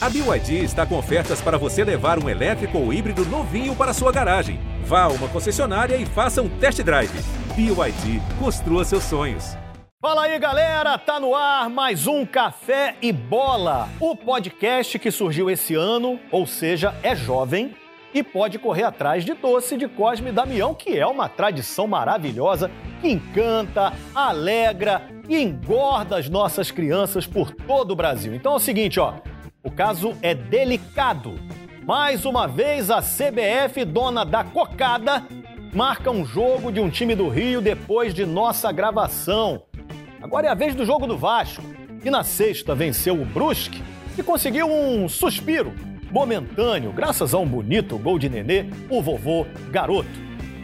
A BYD está com ofertas para você levar um elétrico ou híbrido novinho para sua garagem. Vá a uma concessionária e faça um test drive. BYD, construa seus sonhos. Fala aí, galera! Tá no ar mais um Café e Bola, o podcast que surgiu esse ano, ou seja, é jovem e pode correr atrás de doce de Cosme e Damião, que é uma tradição maravilhosa que encanta, alegra e engorda as nossas crianças por todo o Brasil. Então é o seguinte, ó, o caso é delicado. Mais uma vez a CBF, dona da cocada, marca um jogo de um time do Rio depois de nossa gravação. Agora é a vez do jogo do Vasco, que na sexta venceu o Brusque e conseguiu um suspiro momentâneo, graças a um bonito gol de Nenê, o vovô garoto.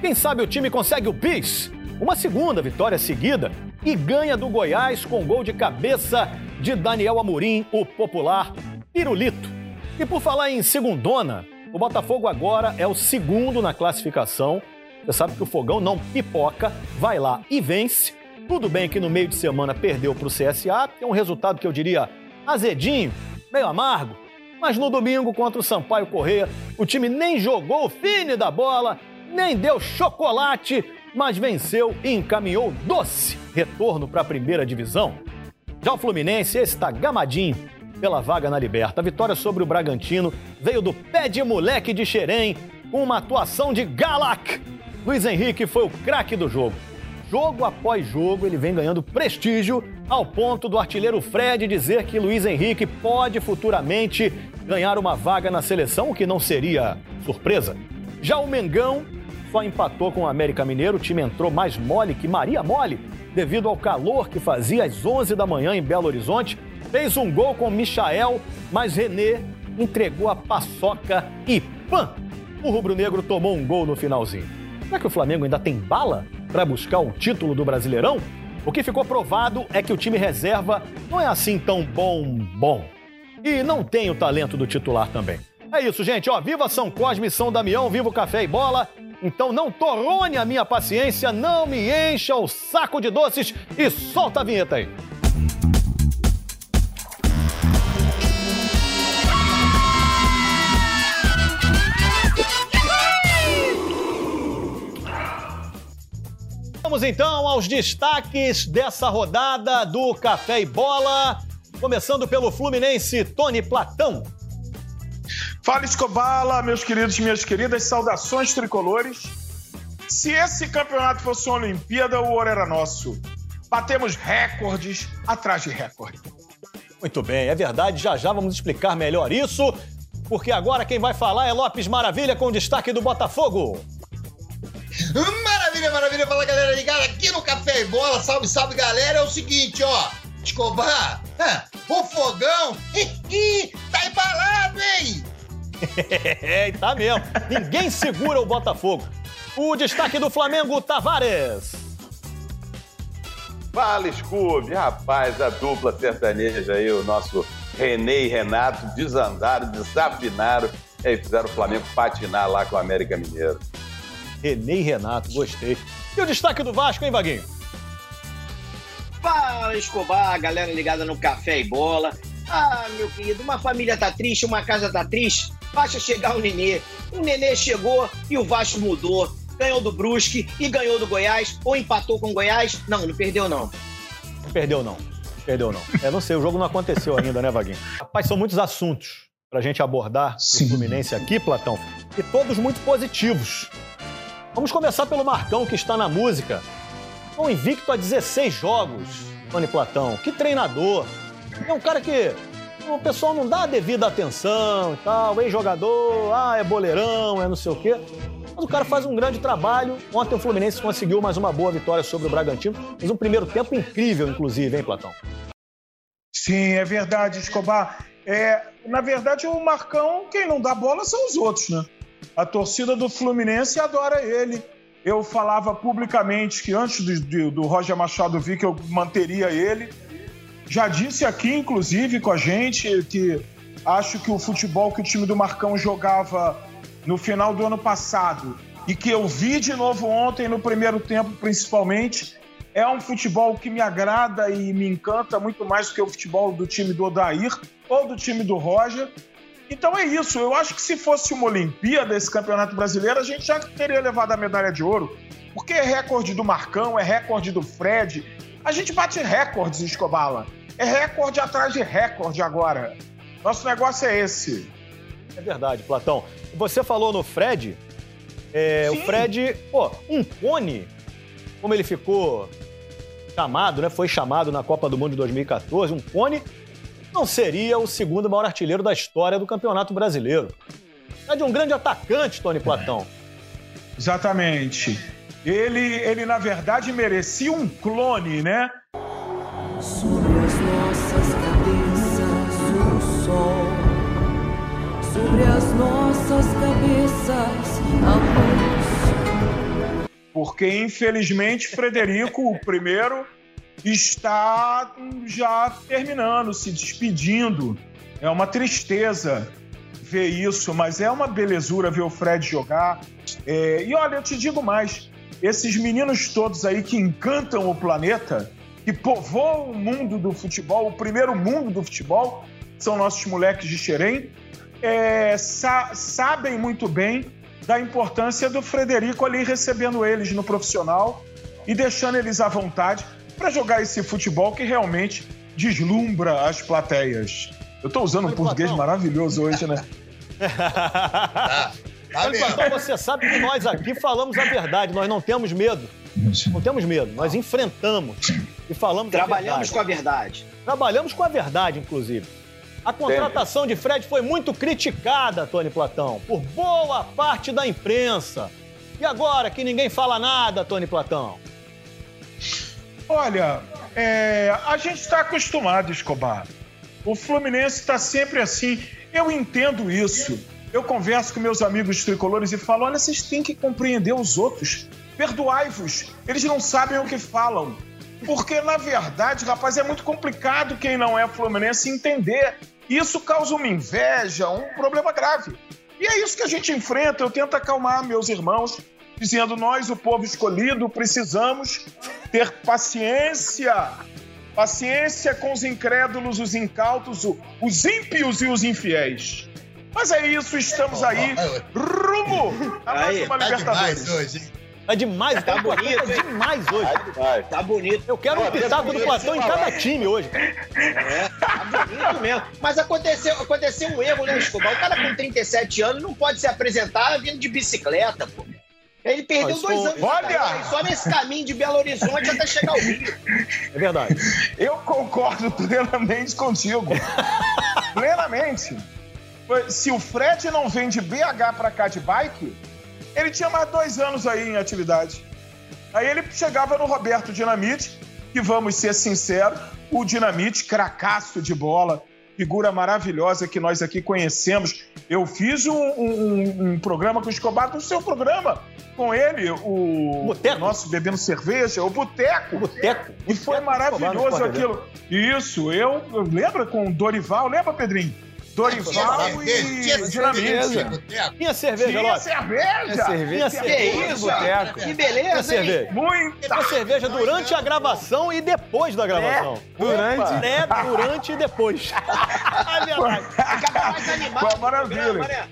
Quem sabe o time consegue o bis, uma segunda vitória seguida e ganha do Goiás com gol de cabeça de Daniel Amorim, o popular Pirulito. E por falar em segundona, o Botafogo agora é o segundo na classificação. Você sabe que o Fogão não pipoca, vai lá e vence. Tudo bem que no meio de semana perdeu para o CSA, que é um resultado que eu diria azedinho, meio amargo, mas no domingo contra o Sampaio Correia, o time nem jogou o fine da bola, nem deu chocolate, mas venceu e encaminhou doce retorno para a primeira divisão. Já o Fluminense, está gamadinho pela vaga na Liberta. A vitória sobre o Bragantino veio do pé de moleque de Xerém, com uma atuação de Galac. Luiz Henrique foi o craque do jogo. Jogo após jogo, ele vem ganhando prestígio ao ponto do artilheiro Fred dizer que Luiz Henrique pode futuramente ganhar uma vaga na seleção, o que não seria surpresa. Já o Mengão só empatou com o América Mineiro, o time entrou mais mole que Maria Mole, devido ao calor que fazia às 11 da manhã em Belo Horizonte. Fez um gol com Michael, mas René entregou a paçoca e pã! O rubro-negro tomou um gol no finalzinho. Será que o Flamengo ainda tem bala para buscar o título do Brasileirão? O que ficou provado é que o time reserva não é assim tão bom, bom e não tem o talento do titular também. É isso, gente. Ó, viva São Cosme São Damião, viva o café e bola. Então não torrone a minha paciência, não me encha o saco de doces e solta a vinheta aí. Vamos então aos destaques dessa rodada do Café e Bola. Começando pelo Fluminense, Tony Platão. Fala Escobala, meus queridos e minhas queridas, saudações tricolores. Se esse campeonato fosse uma Olimpíada, o ouro era nosso. Batemos recordes atrás de recorde. Muito bem, é verdade, já já vamos explicar melhor isso, porque agora quem vai falar é Lopes Maravilha com destaque do Botafogo. Maravilha, maravilha, fala galera ligada aqui no Café e Bola, salve, salve galera, é o seguinte, ó, Escobar, o fogão tá embalado, hein? é, tá mesmo. Ninguém segura o Botafogo. O destaque do Flamengo, Tavares. Fala, Scooby. Rapaz, a dupla sertaneja aí, o nosso René e Renato desandaram, desafinaram e fizeram o Flamengo patinar lá com o América Mineiro. René e Renato, gostei. E o destaque do Vasco, hein, Vaguinho? Fala, Escobar, galera ligada no Café e Bola. Ah, meu querido, uma família tá triste, uma casa tá triste. Basta chegar o Nenê. O Nenê chegou e o Vasco mudou. Ganhou do Brusque e ganhou do Goiás. Ou empatou com o Goiás. Não, não perdeu não. Não perdeu não. Perdeu não. É, não sei, o jogo não aconteceu ainda, né, Vaguinho? Rapaz, são muitos assuntos pra gente abordar Sim. o Fluminense aqui, Platão. E todos muito positivos. Vamos começar pelo Marcão, que está na música. Um invicto a 16 jogos, Tony Platão. Que treinador. É um cara que o pessoal não dá a devida atenção e tal. Ex-jogador, ah, é boleirão, é não sei o quê. Mas o cara faz um grande trabalho. Ontem o Fluminense conseguiu mais uma boa vitória sobre o Bragantino. Fez um primeiro tempo incrível, inclusive, hein, Platão? Sim, é verdade, Escobar. É, na verdade, o Marcão, quem não dá bola são os outros, né? A torcida do Fluminense adora ele eu falava publicamente que antes do, do Roger Machado vir que eu manteria ele. Já disse aqui, inclusive, com a gente, que acho que o futebol que o time do Marcão jogava no final do ano passado e que eu vi de novo ontem, no primeiro tempo principalmente, É um futebol que me agrada e me encanta muito mais do que o futebol do time do Odair ou do time do Roger. Então é isso. Eu acho que se fosse uma Olimpíada desse Campeonato Brasileiro, a gente já teria levado a medalha de ouro. Porque é recorde do Marcão, é recorde do Fred. A gente bate recordes, Escobala. É recorde atrás de recorde agora. Nosso negócio é esse. É verdade, Platão. Você falou no Fred. É, o Fred, pô, um cone, como ele ficou chamado, né? Foi chamado na Copa do Mundo de 2014, um cone não seria o segundo maior artilheiro da história do Campeonato Brasileiro. É de um grande atacante, Tony Platão. Exatamente. Ele, ele na verdade, merecia um clone, né? Sobre as nossas cabeças o sol, sobre as nossas cabeças a luz. Porque, infelizmente, Frederico, o primeiro, está já terminando, se despedindo. É uma tristeza ver isso, mas é uma belezura ver o Fred jogar. É, e olha, eu te digo mais: esses meninos todos aí que encantam o planeta, que povoam o mundo do futebol, o primeiro mundo do futebol, são nossos moleques de Xerém, é, sa sabem muito bem da importância do Frederico ali recebendo eles no profissional e deixando eles à vontade para jogar esse futebol que realmente deslumbra as plateias. Eu estou usando um português maravilhoso hoje, né? tá. Tá Platão, você sabe que nós aqui falamos a verdade, nós não temos medo. Não temos medo, nós enfrentamos e falamos Trabalhamos a com a verdade. Trabalhamos com a verdade, inclusive. A contratação de Fred foi muito criticada, Tony Platão, por boa parte da imprensa. E agora que ninguém fala nada, Tony Platão? Olha, é, a gente está acostumado, Escobar. O Fluminense está sempre assim. Eu entendo isso. Eu converso com meus amigos tricolores e falo: olha, vocês têm que compreender os outros. Perdoai-vos. Eles não sabem o que falam. Porque, na verdade, rapaz, é muito complicado quem não é Fluminense entender isso causa uma inveja, um problema grave. E é isso que a gente enfrenta. Eu tento acalmar meus irmãos, dizendo: nós, o povo escolhido, precisamos ter paciência. Paciência com os incrédulos, os incautos, os ímpios e os infiéis. Mas é isso, estamos aí, rumo a mais uma tá Libertadores. Hoje, Tá demais, tá, tá bonito, tá demais hoje. Tá, tá bonito. Eu quero um pitaco do Platão em cada time hoje. É, tá bonito mesmo. Mas aconteceu, aconteceu um erro, né, Escobar? O cara com 37 anos não pode se apresentar vindo de bicicleta, pô. Ele perdeu dois anos Olha! só nesse caminho de Belo Horizonte até chegar ao Rio. É verdade. Eu concordo plenamente contigo. plenamente. Se o Fred não vem de BH para cá de bike, ele tinha mais dois anos aí em atividade. Aí ele chegava no Roberto Dinamite, que vamos ser sinceros, o Dinamite, cracaço de bola, figura maravilhosa que nós aqui conhecemos. Eu fiz um, um, um programa com o Escobar, do seu programa, com ele, o Boteco. nosso bebendo cerveja, o Boteco. Boteco. E foi maravilhoso aquilo. Isso, eu, eu lembro com o Dorival, lembra, Pedrinho? Dorival e Dinamite. Tinha cerveja, Tinha Lopes. cerveja. Tinha cerveja. Que isso, Que beleza, Tinha hein? cerveja. Muita. Tinha cerveja durante a gravação e depois da gravação. Durante. Pré, durante e depois. É verdade. Ficava mais animado. Foi maravilha.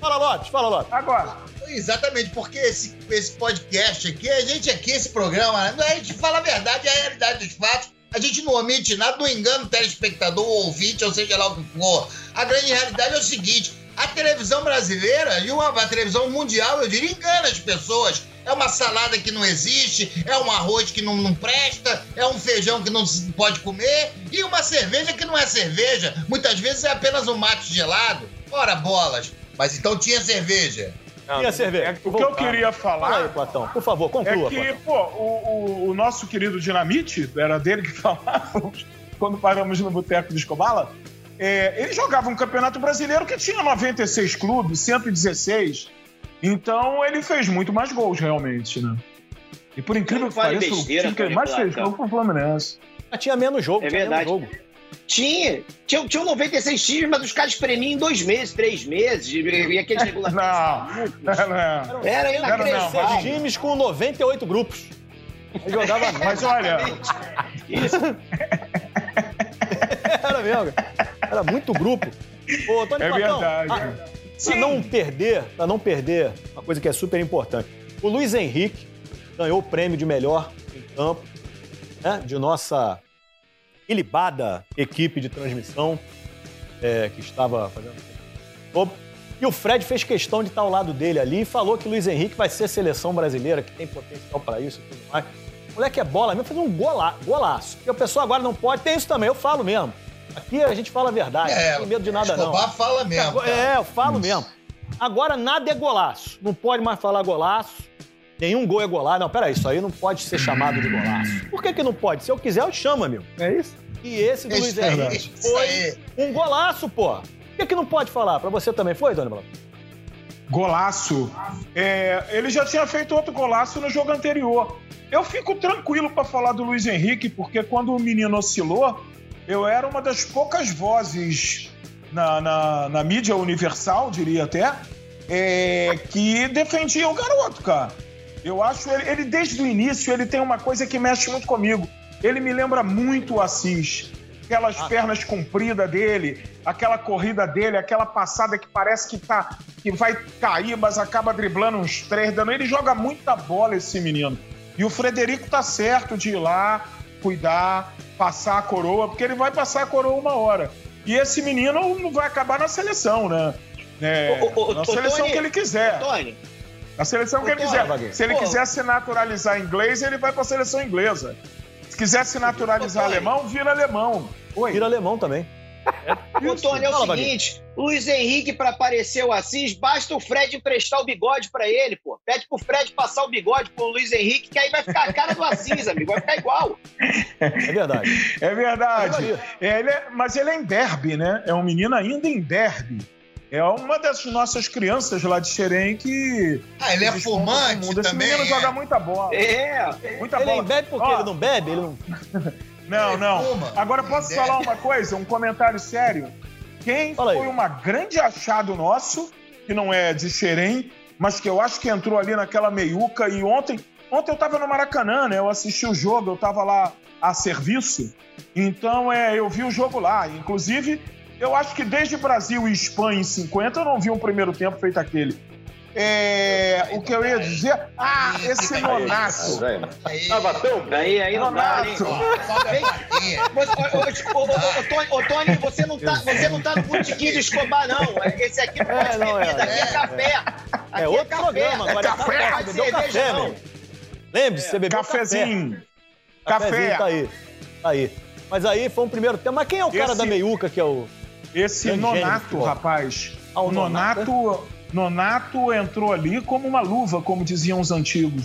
Fala, Lopes, fala, Lopes. Agora, Exatamente, porque esse, esse podcast aqui, a gente aqui, esse programa, né, a gente fala a verdade, a realidade dos fatos. A gente não omite nada, não engana o telespectador, o ouvinte, ou seja lá o que for. A grande realidade é o seguinte: a televisão brasileira e uma, a televisão mundial, eu diria, engana as pessoas. É uma salada que não existe, é um arroz que não, não presta, é um feijão que não se pode comer e uma cerveja que não é cerveja. Muitas vezes é apenas um mate gelado. Ora, bolas. Mas então tinha cerveja. Tinha cerveja. o que eu queria Fala aí, falar Platão. Por favor, conclua. é que, Platão. pô, o, o- o nosso querido Dinamite, era dele que falávamos quando paramos no Boteco de Escobala, é, ele jogava um campeonato brasileiro que tinha 96 clubes, 116. Então ele fez muito mais gols, realmente, né? E por incrível Não que pareça, o time que mais fez gol foi o Fluminense. Mas tinha menos jogo. É tinha verdade. Menos jogo. Tinha. Tinha, tinha 96 times, mas os caras espremiam em dois meses, três meses, e, e aqueles regulamentos. Não, não, não. Era Não, não, não. Times com 98 grupos. Ele jogava Mas olha, Era mesmo. Era muito grupo. Ô, Tony é Platão, verdade. Pra não perder, pra não perder, uma coisa que é super importante. O Luiz Henrique ganhou o prêmio de melhor em campo, né? De nossa ilibada equipe de transmissão é, que estava fazendo. E o Fred fez questão de estar ao lado dele ali e falou que o Luiz Henrique vai ser seleção brasileira, que tem potencial para isso e tudo mais. O moleque é bola mesmo, fazer um gola, golaço. Porque a pessoa agora não pode, tem isso também, eu falo mesmo. Aqui a gente fala a verdade, É, não tem medo de nada não. Fala mesmo. cara. É, eu falo mesmo. Agora nada é golaço. Não pode mais falar golaço. Nenhum gol é golaço. Não, peraí, isso aí não pode ser chamado de golaço. Por que, que não pode? Se eu quiser, eu chamo, amigo. É isso? E esse do Luiz Isso aí, Henrique aí. foi um golaço, pô. Por que, que não pode falar? Pra você também foi, Dona Bela? Golaço. É, ele já tinha feito outro golaço no jogo anterior. Eu fico tranquilo para falar do Luiz Henrique, porque quando o menino oscilou, eu era uma das poucas vozes na, na, na mídia universal, diria até, é, que defendia o garoto, cara. Eu acho ele, ele, desde o início, ele tem uma coisa que mexe muito comigo. Ele me lembra muito o Assis. Aquelas pernas compridas dele, aquela corrida dele, aquela passada que parece que, tá, que vai cair, mas acaba driblando uns três dando. Ele joga muita bola, esse menino. E o Frederico tá certo de ir lá, cuidar, passar a coroa, porque ele vai passar a coroa uma hora. E esse menino não vai acabar na seleção, né? É, ô, ô, na ô, seleção Tony, que ele quiser. Tony, Na seleção que ele quiser. Se ele quiser se naturalizar inglês, ele vai pra seleção inglesa. Se quiser se naturalizar alemão, vira alemão. Oi. Vira alemão também. o Tony é o Fala, seguinte: o Luiz Henrique, pra aparecer o Assis, basta o Fred emprestar o bigode pra ele, pô. Pede pro Fred passar o bigode pro Luiz Henrique, que aí vai ficar a cara do Assis, amigo. Vai ficar igual. É verdade. É verdade. É, ele é- mas ele é em Derby, né? É um menino ainda em Derby. É uma das nossas crianças lá de Xerém que. Ah, ele é fumante mundo. Esse também. menino é. joga muita bola. É. Muita Ele bola. bebe porque Ó, ele não bebe? Ele não... Não, Ele não. fuma. Agora posso Ele falar uma coisa, um comentário sério? Quem Fala aí. foi uma grande achado nosso, que não é de Xerém, mas que eu acho que entrou ali naquela meiuca e ontem, ontem eu tava no Maracanã, né? Eu assisti o jogo, eu tava lá a serviço. Então, é, eu vi o jogo lá, inclusive, eu acho que desde Brasil e Espanha em 50 eu não vi um primeiro tempo feito aquele. É, o que eu ia dizer? Ah, esse Nonato. Tava tão bem. Aí, aí não dá, hein? Ô, Tony, você não tá, você não tá no botequim de Escobar, não. Esse aqui não É, não, beber, é. daqui é café. Aqui É outro café. programa, agora é Não café, pode bebeu cerveja, café, não. Lembre-se, você bebeu Cafezinho. café. Cafezinho, Café. Tá aí. Tá aí. Mas aí foi um primeiro tempo. Mas quem é o cara Esse- da meiuca que é o... Esse Nonato, rapaz. Ah, o o Nonato, Nonato entrou ali como uma luva, como diziam os antigos.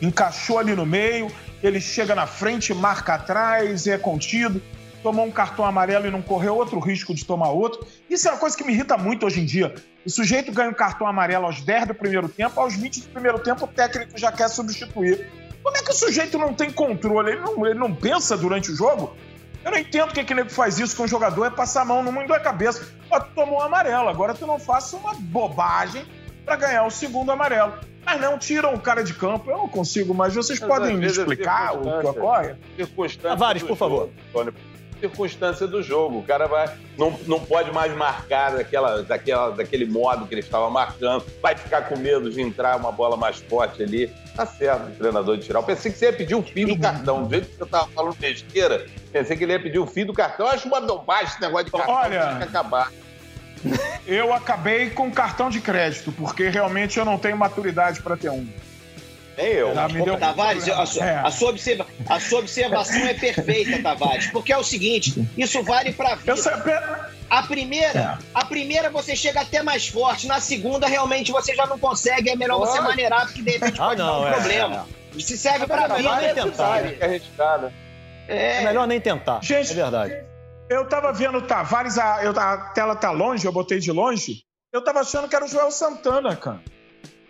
Encaixou ali no meio, ele chega na frente, marca atrás, é contido. Tomou um cartão amarelo e não correu outro risco de tomar outro. Isso é uma coisa que me irrita muito hoje em dia. O sujeito ganha um cartão amarelo aos 10 do primeiro tempo, aos 20 do primeiro tempo o técnico já quer substituir. Como é que o sujeito não tem controle? Ele não, ele não pensa durante o jogo? Eu não entendo que que nego faz isso com o jogador, é passar a mão no mundo da cabeça. Ó, tu tomou um amarelo, agora tu não faça uma bobagem pra ganhar o segundo amarelo. Mas não tiram o cara de campo, eu não consigo, mas vocês Mas, podem me explicar o que ocorre? Tavares, por favor. Tony. Circunstância do jogo. O cara vai, não, não pode mais marcar daquela, daquela, daquele modo que ele estava marcando. Vai ficar com medo de entrar uma bola mais forte ali. Tá certo o treinador de tirar. Eu pensei que você ia pedir o fim do cartão. Do jeito que você estava falando besteira, pensei que ele ia pedir o fim do cartão. Eu acho uma bobagem esse negócio de cartão. Olha, tem que acabar. Eu acabei com cartão de crédito, porque realmente eu não tenho maturidade pra ter um. Nem eu. Tá, me deu Tavares, a sua, É. a sua observa- a sua observação é perfeita, Tavares, porque é o seguinte, isso vale pra vida. Eu A primeira, a primeira você chega até mais forte, na segunda realmente você já não consegue, é melhor você maneirar, porque de repente Ah, pode não, dar um é, problema. Se serve pra É melhor vida, nem tentar, né? É É, melhor nem tentar. Gente, é verdade. Eu tava vendo o Tavares, a, eu- a tela tá longe, eu botei de longe. Eu tava achando que era o Joel Santana, cara.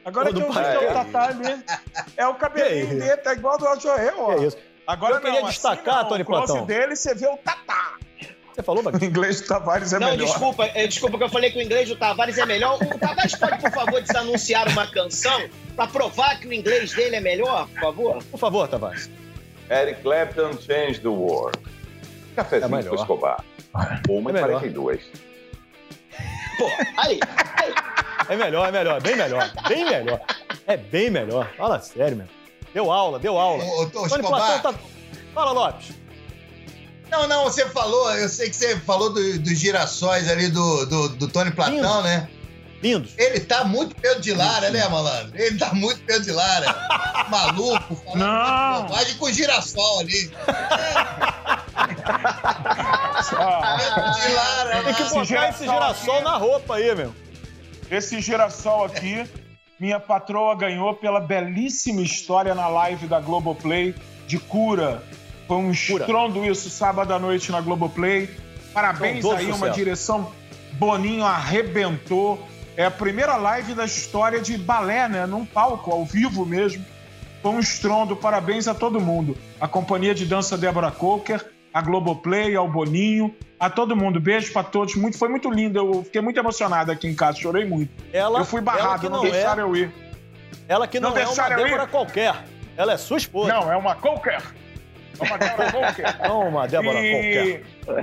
Agora que eu vi que é o é. Tatá ali. É o cabelinho dele, tá igual ao do Joel, ó. É isso. Agora Eu queria não, destacar, assim não, Tony o Platão. dele, você vê o Tatá. Você falou, O Baguete? inglês do Tavares é Não, melhor. desculpa, é, desculpa que eu falei que o inglês do Tavares é melhor. O Tavares pode, por favor, desanunciar uma canção pra provar que o inglês dele é melhor, por favor? Por favor, Tavares. Eric Clapton, Change the World. Cafezinho É melhor. com Escobar. Uma É e melhor. 42. Pô, aí, aí. É melhor, é melhor, é bem melhor. Bem melhor. É bem melhor. Fala sério, meu. Deu aula, deu aula. Ô, ô, Escobar. Tá... Fala, Lopes. Não, não, você falou, eu sei que você falou do- dos girassóis ali do, do, do Tony Platão, Lindo. né? Lindos. Ele tá muito Pedro de Lara, né, malandro? Ele tá muito Pedro de Lara. Maluco, falando Não. bobagem com girassol ali. Ah, Tem que botar girassol esse girassol aqui- na roupa aí, meu. esse girassol aqui, minha patroa ganhou pela belíssima história na live da Globoplay de cura. Foi um Cura. estrondo isso sábado à noite na Globoplay. Parabéns aí, uma sucesso. direção. Boninho arrebentou. É a primeira live da história de balé, né? Num palco, ao vivo mesmo. Foi um estrondo. Parabéns a todo mundo. A companhia de dança Débora Coker, a Globoplay, ao Boninho, a todo mundo. Beijo pra todos. Muito, foi muito lindo. Eu fiquei muito emocionado aqui em casa. Chorei muito. Ela, eu fui barrado, não, não deixaram é, eu ir. ela que não, Não é uma eu ir? Débora qualquer. Ela é sua esposa. Não, é uma Coker. É uma Débora Coker. Não uma Débora qualquer.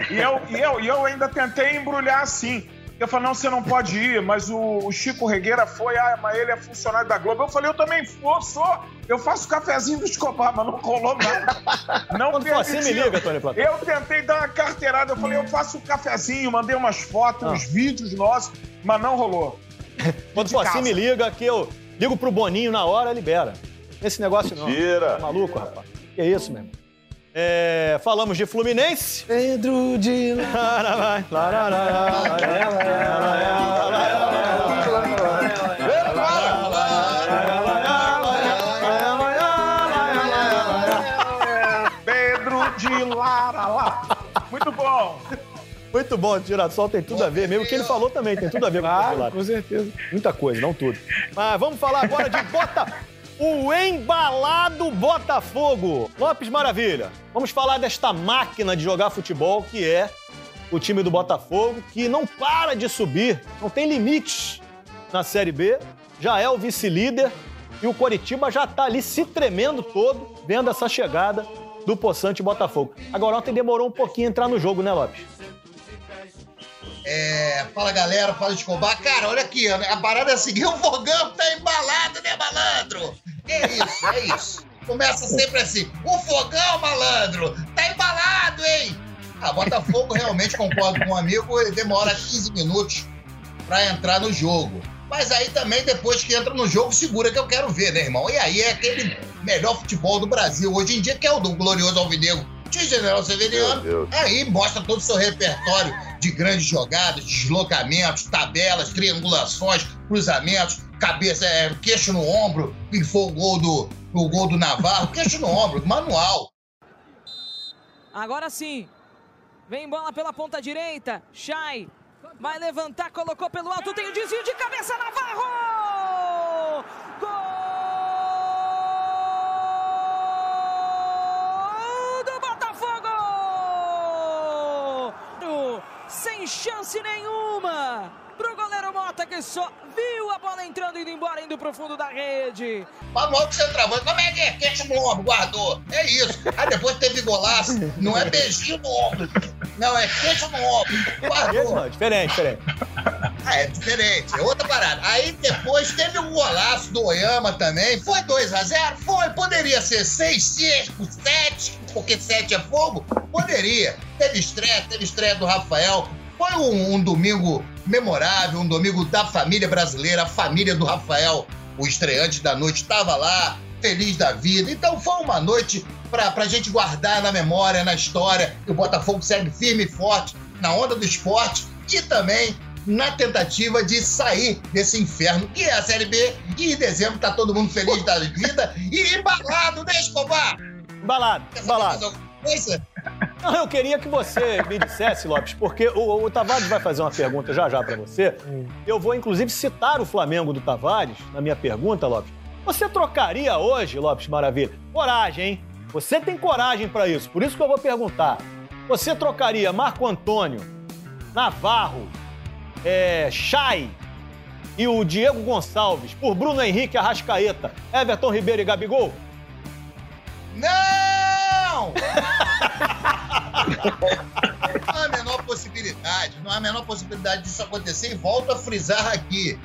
E, e eu, e, eu, e eu ainda tentei embrulhar assim. Eu falei, não, você não pode ir, mas o, o Chico Regueira foi, ah, mas ele é funcionário da Globo. Eu falei, eu também sou, sou. Eu faço cafezinho do Escobar, mas não rolou nada. Não Quando for assim, me liga, Tony Platão. Eu tentei dar uma carteirada, eu falei, eu faço um cafezinho, mandei umas fotos, Ah. uns vídeos nossos, mas não rolou. Quando for assim, me liga que eu ligo pro Boninho na hora, libera. Esse negócio não. Tira. Tá maluco, rapaz? Que isso, mesmo? É, falamos de Fluminense. Pedro de Muito bom, Girassol tem tudo a ver, mesmo o que ele falou também tem tudo a ver com o de Lara. com certeza. Muita coisa, não tudo. Mas vamos falar agora de Bota... O embalado Botafogo. Lopes Maravilha, vamos falar desta máquina de jogar futebol que é o time do Botafogo, que não para de subir, não tem limites na Série B, já é o vice-líder e o Coritiba já tá ali se tremendo todo vendo essa chegada do Poçante Botafogo. Agora ontem demorou um pouquinho entrar no jogo, né, Lopes? É, fala galera, fala Escobar. Cara, olha aqui, a parada é a seguinte: o fogão tá embalado, né, malandro? É isso, é isso. Começa sempre assim: o fogão, malandro, tá embalado, hein? Ah, Botafogo realmente concordo com um amigo, ele demora 15 minutos pra entrar no jogo. Mas aí também, depois que entra no jogo, segura que eu quero ver, né, irmão? E aí é aquele melhor futebol do Brasil hoje em dia, que é o do glorioso Alvinegro General Severiano. Deus. Aí mostra todo o seu repertório de grandes jogadas, deslocamentos, tabelas, triangulações, cruzamentos, cabeça, é, queixo no ombro, e foi o gol do, o gol do Navarro, queixo no ombro, manual. Agora sim. Vem bola pela ponta direita. Chay. Vai levantar, colocou pelo alto. Tem o desvio de cabeça. Navarro! Sem chance nenhuma. Pro goleiro Mota que só viu a bola entrando e indo embora, indo pro fundo da rede. Manual do centroavante, como é que é? Queixo no ombro, guardou. É isso. Aí depois teve golaço. Não é beijinho no ombro. Não, é queixo no ombro. Guardou. não, diferente, diferente. Ah, é diferente, é outra parada. Aí depois teve um golaço do Oyama também. Foi 2x0? Foi. Poderia ser 6, 5, 7, porque 7 é fogo? Poderia. Teve estreia, teve estreia do Rafael. Foi um, um domingo memorável, um domingo da família brasileira, a família do Rafael, o estreante da noite, estava lá, feliz da vida. Então foi uma noite pra, pra gente guardar na memória, na história. que O Botafogo segue firme e forte na onda do esporte e também na tentativa de sair desse inferno que é a Série B. E em dezembro tá todo mundo feliz da vida e embalado, né, Escobar? Embalado, embalado. Não, eu queria que você me dissesse, Lopes, porque o, o Tavares vai fazer uma pergunta já já pra você. Eu vou, inclusive, citar o Flamengo do Tavares na minha pergunta, Lopes. Você trocaria hoje, Lopes Maravilha? Coragem, hein? Você tem coragem pra isso, por isso que eu vou perguntar. Você trocaria Marco Antônio, Navarro, é, Chay e o Diego Gonçalves por Bruno Henrique Arrascaeta, Everton Ribeiro e Gabigol? Não! não há a menor possibilidade, não há a menor possibilidade disso acontecer. E volto a frisar aqui: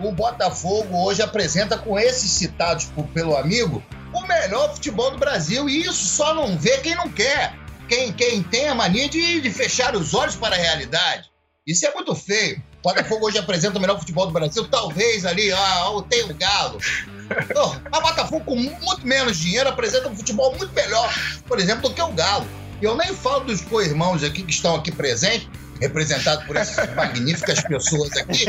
o Botafogo hoje apresenta, com esses citados por- pelo amigo, o melhor futebol do Brasil. E isso só não vê quem não quer. Quem, quem tem a mania de, de fechar os olhos para a realidade. Isso é muito feio. O Botafogo hoje apresenta o melhor futebol do Brasil. Talvez ali, ah, tem o Galo. Oh, a Botafogo, com muito menos dinheiro, apresenta um futebol muito melhor, por exemplo, do que o Galo. E eu nem falo dos co-irmãos aqui que estão aqui presentes, representados por essas magníficas pessoas aqui.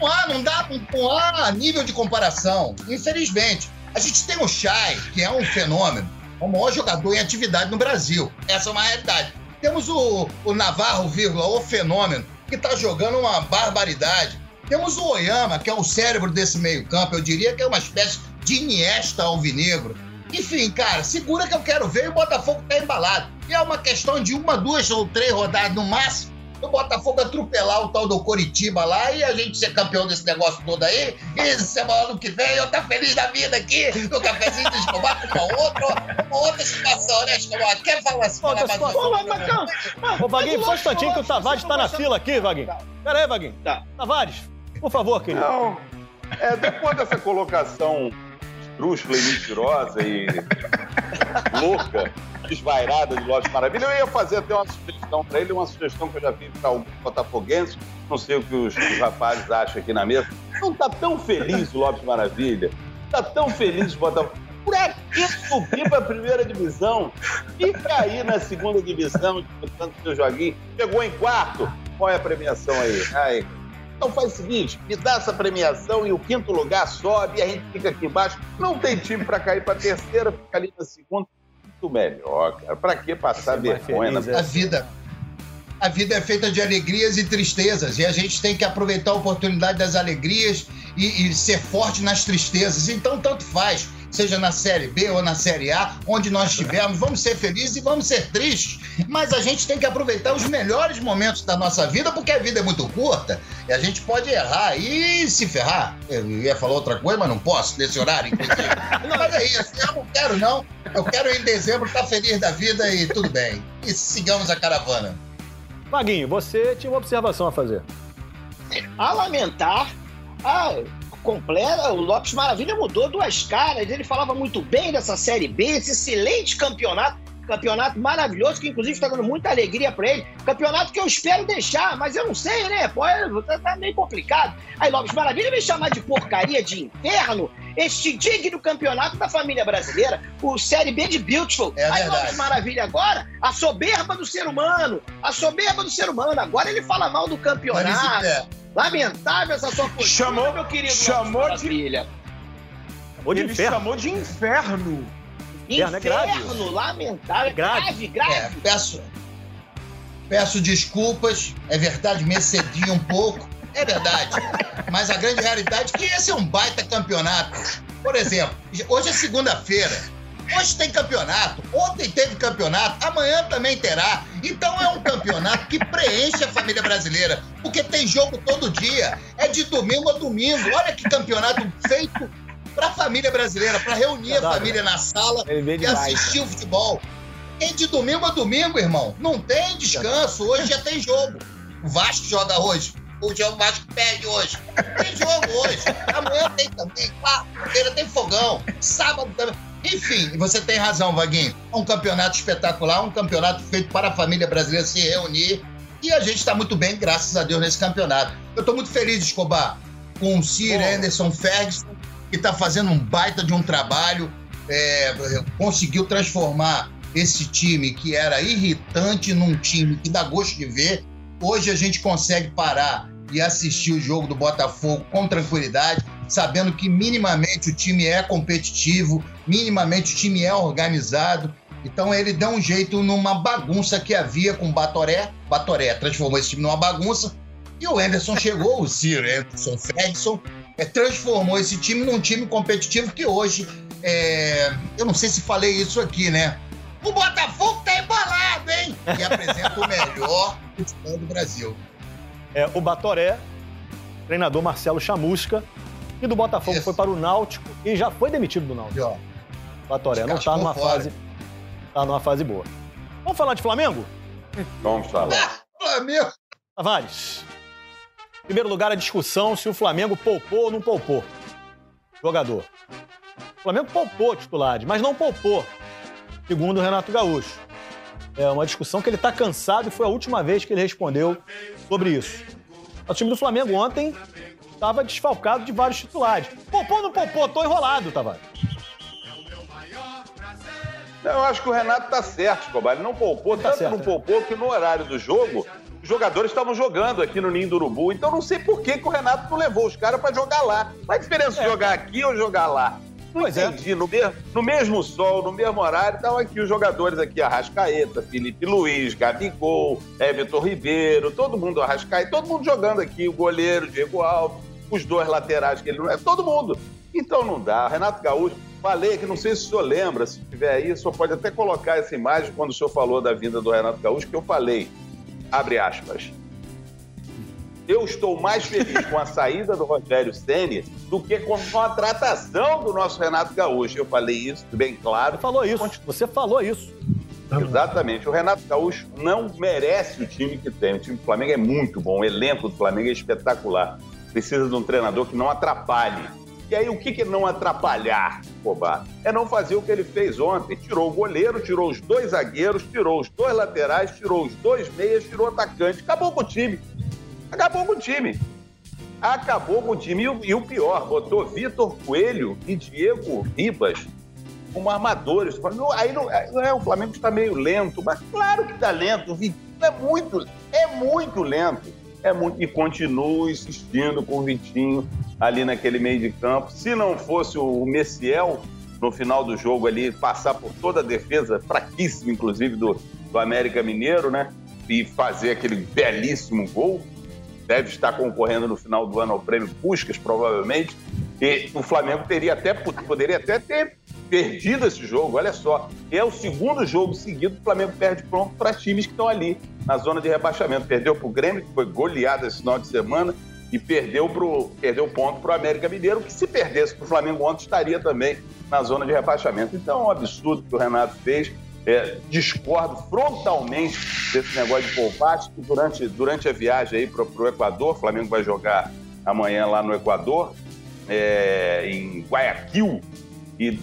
Não há, não dá, não há nível de comparação. Infelizmente. A gente tem o Chay, que é um fenômeno, o maior jogador em atividade no Brasil. Essa é uma realidade. Temos o, o Navarro, vírgula, o fenômeno, que está jogando uma barbaridade. Temos o Oyama, que é o cérebro desse meio-campo. Eu diria que é uma espécie de Iniesta alvinegro. Enfim, cara, segura que eu quero ver e o Botafogo tá embalado. E é uma questão de uma, duas ou três rodadas no máximo. O Botafogo atropelar o tal do Coritiba lá e a gente ser campeão desse negócio todo aí. E semana que vem eu tá feliz da vida aqui, no cafezinho do Escobar, com uma outra, uma outra situação, né, Escobar? Quer falar assim? Outra situação. Pô, mas calma. Ô, Vaguinho, só um instantinho que o Tavares tá na fila aqui, Vaguinho. Pera aí, Vaguinho. Tá. Tavares, por favor, querido. Não. É, depois dessa colocação esdrúxula e mentirosa e louca, desvairada de Lopes Maravilha, eu ia fazer até uma sugestão para ele, uma sugestão que eu já fiz para alguns botafoguenses, não sei o que os, os rapazes acham aqui na mesa. Não tá tão feliz o Lopes Maravilha, tá tão feliz o Botafogo. Por que subir para a primeira divisão? Fica aí na segunda divisão, disputando seu joguinho. Chegou em quarto, qual é a premiação aí? Ai, então faz o seguinte, me dá essa premiação e o quinto lugar sobe e a gente fica aqui embaixo. Não tem time para cair para terceira, fica ali na segunda. Muito melhor, cara. Para que passar vergonha? feliz, na- A vida. A vida é feita de alegrias e tristezas, e a gente tem que aproveitar a oportunidade das alegrias e, e ser forte nas tristezas. Então, tanto faz, seja na Série B ou na Série A, onde nós estivermos, vamos ser felizes e vamos ser tristes. Mas a gente tem que aproveitar os melhores momentos da nossa vida, porque a vida é muito curta e a gente pode errar e se ferrar. Eu ia falar outra coisa, mas não posso nesse horário, inclusive. Mas é isso, eu não quero, não. Eu quero em dezembro estar feliz da vida e tudo bem. E sigamos a caravana. Vaguinho, você tinha uma observação a fazer. A lamentar, a completa, o Lopes Maravilha mudou duas caras. Ele falava muito bem dessa Série B, esse excelente campeonato. Campeonato maravilhoso, que inclusive está dando muita alegria para ele. Campeonato que eu espero deixar, mas eu não sei, né? Pô, é- tá, tá meio complicado. Aí Lopes Maravilha me chamar de porcaria, de inferno, este digno campeonato da família brasileira, o Série B de Beautiful. É Aí verdade. Lopes Maravilha agora, a soberba do ser humano, a soberba do ser humano. Agora ele fala mal do campeonato. Lamentável essa sua postura, Chamou- meu querido chamou de- Maravilha. Ou de Ele inferno. chamou de inferno. Inferno é grave. Inferno, lamentável. É grave. grave, grave. É, peço, peço desculpas, é verdade, me excedi um pouco, é verdade. Mas a grande realidade é que esse é um baita campeonato. Por exemplo, hoje é segunda-feira. Hoje tem campeonato, ontem teve campeonato, amanhã também terá. Então é um campeonato que preenche a família brasileira, porque tem jogo todo dia, é de domingo a domingo. Olha que campeonato feito para a família brasileira, para reunir a Verdade. família na sala e demais. assistir o futebol. Tem de domingo a domingo, irmão. Não tem descanso. Hoje já tem jogo. O Vasco joga hoje. O João Vasco perde hoje. Tem jogo hoje. Amanhã tem também. Quarta-feira tem fogão. Sábado também. Enfim, você tem razão, Vaguinho. É um campeonato espetacular, um campeonato feito para a família brasileira se reunir. E a gente está muito bem, graças a Deus, nesse campeonato. Eu estou muito feliz, Escobar, com o Sir Bom. Anderson Ferguson, que está fazendo um baita de um trabalho. é, conseguiu transformar esse time que era irritante num time que dá gosto de ver. Hoje a gente consegue parar e assistir o jogo do Botafogo com tranquilidade, sabendo que minimamente o time é competitivo, minimamente o time é organizado. Então ele deu um jeito numa bagunça que havia com o Batoré. Batoré transformou esse time numa bagunça. E o Anderson chegou, o Sir Anderson Ferguson, é, transformou esse time num time competitivo que hoje, é, eu não sei se falei isso aqui, né? O Botafogo tá embalado! bem e apresenta o melhor futebol do Brasil. É, o Batoré, treinador Marcelo Chamusca, e do Botafogo Isso. foi para o Náutico e já foi demitido do Náutico. E, ó, Batoré não Descascou tá numa fora. fase. Tá numa fase boa. Vamos falar de Flamengo? Vamos falar. Flamengo. Tavares. Em primeiro lugar, a discussão se o Flamengo poupou ou não poupou. Jogador. O Flamengo poupou titulares, mas não poupou, segundo o Renato Gaúcho. É uma discussão que ele está cansado e foi a última vez que ele respondeu sobre isso. O time do Flamengo ontem estava desfalcado de vários titulares. Ou não poupou? Tô enrolado, Tavares. Não, eu acho que o Renato tá certo, Escobar. Ele não poupou, Tá tanto certo, não né? poupou que no horário do jogo, os jogadores estavam jogando aqui no Ninho do Urubu. Então não sei por que, que o Renato não levou os caras pra jogar lá. Qual a diferença de jogar aqui ou jogar lá? Não É. Pois é. entendi. No, mesmo, no mesmo sol, no mesmo horário, estavam aqui os jogadores aqui, Arrascaeta, Felipe Luiz, Gabigol, Everton Ribeiro, todo mundo Arrascaeta, todo mundo jogando aqui, o goleiro, Diego Alves, os dois laterais que ele não é, todo mundo. Então não dá. Renato Gaúcho, falei que não sei se o senhor lembra, se tiver aí, o senhor pode até colocar essa imagem quando o senhor falou da vinda do Renato Gaúcho, que eu falei, abre aspas. Eu estou mais feliz com a saída do Rogério Ceni do que com a tratação do nosso Renato Gaúcho. Eu falei isso bem claro. Você falou isso. Você falou isso. Exatamente. O Renato Gaúcho não merece o time que tem. O time do Flamengo é muito bom. O elenco do Flamengo é espetacular. Precisa de um treinador que não atrapalhe. E aí, o que é não atrapalhar, Cobar? É não fazer o que ele fez ontem. Tirou o goleiro, tirou os dois zagueiros, tirou os dois laterais, tirou os dois meias, tirou o atacante. Acabou com o time. Acabou com o time. Acabou com o time. E o, pior, botou Vitor Coelho e Diego Ribas como armadores. Aí não, é, o Flamengo está meio lento, mas claro que está lento. É muito, é muito lento. É muito, e continua insistindo com o Vitinho ali naquele meio de campo. Se não fosse o Messiel no final do jogo ali, passar por toda a defesa, fraquíssima, inclusive, do, do América Mineiro, né? E fazer aquele belíssimo gol. Deve estar concorrendo no final do ano ao prêmio Puscas, provavelmente. E o Flamengo teria até, poderia até ter perdido esse jogo, olha só. É o segundo jogo seguido que o Flamengo perde pronto para times que estão ali na zona de rebaixamento. Perdeu para o Grêmio, que foi goleado esse final de semana, e perdeu, pro, perdeu ponto para o América Mineiro, que se perdesse para o Flamengo ontem estaria também na zona de rebaixamento. Então é um absurdo que o Renato fez. É, discordo frontalmente desse negócio de. Acho que durante, durante a viagem aí para o Equador, o Flamengo vai jogar amanhã lá no Equador, é, em Guayaquil, e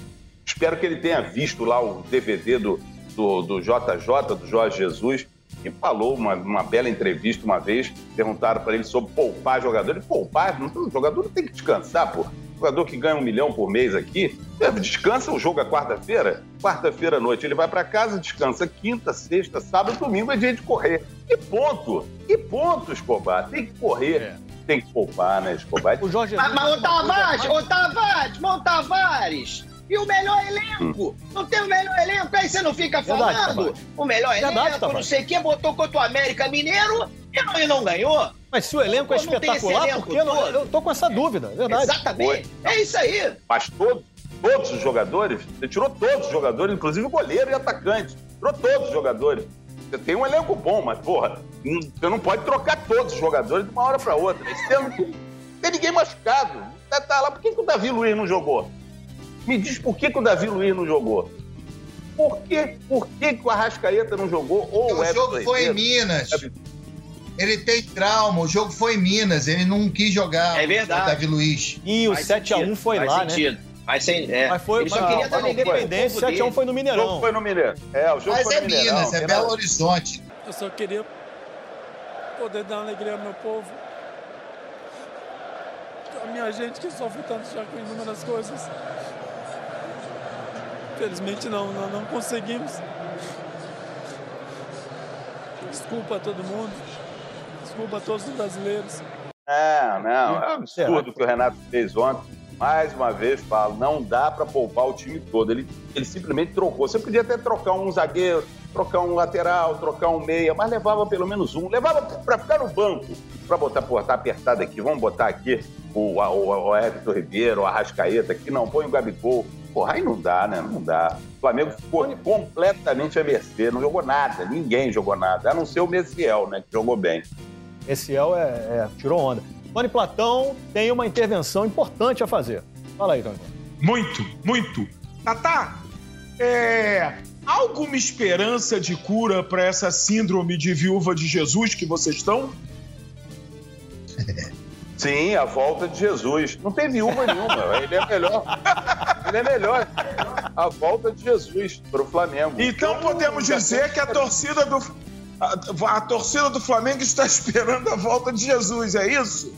espero que ele tenha visto lá o DVD do, do, do JJ, do Jorge Jesus, que falou uma, uma bela entrevista uma vez, perguntaram para ele sobre poupar jogador. Ele, poupar? Não, o jogador tem que descansar, pô. O jogador que ganha um milhão por mês aqui, descansa o jogo é quarta-feira, quarta-feira à noite. Ele vai para casa, descansa quinta, sexta, sábado, domingo é dia de correr. E ponto. E ponto, Escobar. Tem que correr. Tem que poupar, né, Escobar? O Jorge Mas, mas Jesus- Tavares, ô Tavares, mas ô Tavares, e o melhor elenco? Não tem o melhor elenco, aí você não fica Verdade, falando. Tavares. o melhor Verdade, elenco, não Tavares. sei o quê, botou contra o América Mineiro e não, e não ganhou. Mas se o elenco é não tem esse espetacular, elenco por que eu não, eu tô com essa dúvida, é verdade. Exatamente. É isso aí. Mas todos, todos os jogadores, você tirou todos os jogadores, inclusive o goleiro e atacante. Tirou todos os jogadores. Você tem um elenco bom, mas, porra, não- você não pode trocar todos os jogadores de uma hora para outra. Esse ano não tem ninguém machucado. Tá, tá lá, por que, que o Davi Luiz não jogou? Me diz por que, que o Davi Luiz não jogou. Por que, por que, que o Arrascaeta não jogou? Ou O Everton jogo foi em? Minas. Ele tem trauma, o jogo foi em Minas, ele não quis jogar. É verdade. O Davi Luiz. E o Faz 7x1 sentido, foi faz lá, né? sentido. Mas, sem, é. Mas foi, Ele só mas, queria Independência, povo 7x1 foi no O jogo Mineirão. foi no Mineiro. É, o jogo Mas foi é no Mineirão. Minas, é tem Belo. Horizonte. Eu só queria poder dar alegria ao meu povo. A minha gente que sofre tanto já com inúmeras coisas. Infelizmente não, não, não conseguimos. Desculpa a todo mundo. Desculpa a todos os brasileiros. Não, não. É um absurdo o que o Renato fez ontem. Mais uma vez, falo, não dá para poupar o time todo. Ele, ele simplesmente trocou. Você podia até trocar um zagueiro, trocar um lateral, trocar um meia, mas levava pelo menos um. Levava para ficar no banco, para botar, pô, tá apertado aqui. Vamos botar aqui o, o, o Everton Ribeiro, o Arrascaeta aqui. Não, põe o Gabigol. Porra, aí não dá, né? Não dá. O Flamengo ficou completamente a mercê, não jogou nada, ninguém jogou nada, a não ser o Messiel, né? Que jogou bem. Messiel é, é, tirou onda. Tony Platão tem uma intervenção importante a fazer. Fala aí, Tony. Muito, muito. Tatá, é, há alguma esperança de cura para essa síndrome de viúva de Jesus que vocês estão? Sim, a volta de Jesus. Não tem viúva nenhuma. Ele é melhor. Ele é melhor. A volta de Jesus para o Flamengo. Então podemos dizer que a torcida do a, a, torcida do Flamengo está esperando a volta de Jesus, é isso?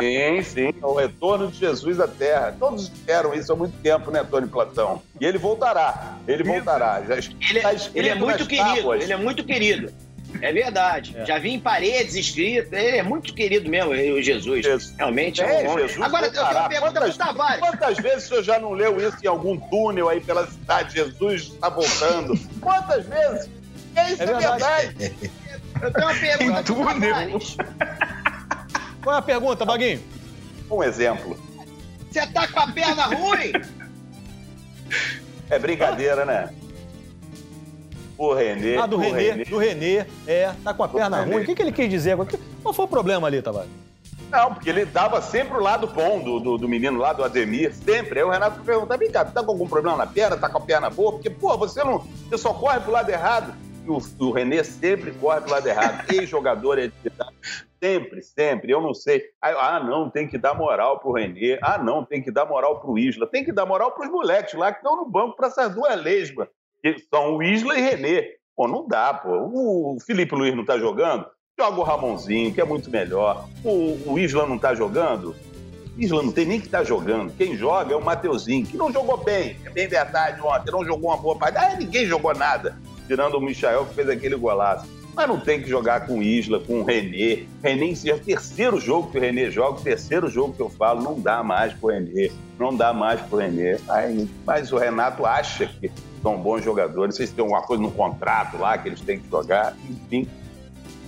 Sim, sim, o retorno de Jesus à Terra. Todos esperam isso há muito tempo, né, Tony Platão? E ele voltará, ele voltará. Já ele, é, ele é muito querido, tábuas. ele é muito querido. É verdade. É. Já vi em paredes escritas. Ele é muito querido mesmo, o Jesus. Jesus. Realmente é, é um Jesus Agora, eu tenho uma pergunta quantas, pro Tavares. Quantas vezes o senhor já não leu isso em algum túnel aí pela cidade? Jesus está voltando. Quantas vezes? É isso, é, é verdade. verdade. Eu tenho uma pergunta pro Tavares. Qual é a pergunta, Baguinho? Um exemplo. Você tá com a perna ruim? É brincadeira, né? O Renê. Ah, do Renê, Renê, do Renê, é, tá com a perna ruim. O que, que ele quis dizer? Qual foi o problema ali, Tavares? Não, porque ele dava sempre o lado bom do, do, do, menino lá, do Ademir, sempre. Aí o Renato perguntava, vem cá, tá com algum problema na perna? Tá com a perna boa? Porque, pô, você não. Você só corre pro lado errado. E o, o Renê sempre corre pro lado errado. Ex-jogador é. Sempre, sempre. Eu não sei. Ah, não, tem que dar moral pro Renê. Ah, não, tem que dar moral pro Isla. Tem que dar moral pros moleques lá que estão no banco para essas duas lesmas são o Isla e Renê. Pô, não dá, pô. O Felipe Luiz não tá jogando? Joga o Ramonzinho, que é muito melhor. O, o Isla não tá jogando? Isla não tem nem que tá jogando. Quem joga é o Mateuzinho, que não jogou bem. É bem verdade ontem, não jogou uma boa partida. Ah, ninguém jogou nada, tirando o Michael que fez aquele golaço. Mas não tem que jogar com Isla, com o Renê. Renê, é o terceiro jogo que o Renê joga, o terceiro jogo que eu falo, não dá mais pro Renê. Não dá mais pro Renê. Aí, mas o Renato acha que são bons jogadores, vocês têm alguma coisa no contrato lá que eles têm que jogar, enfim.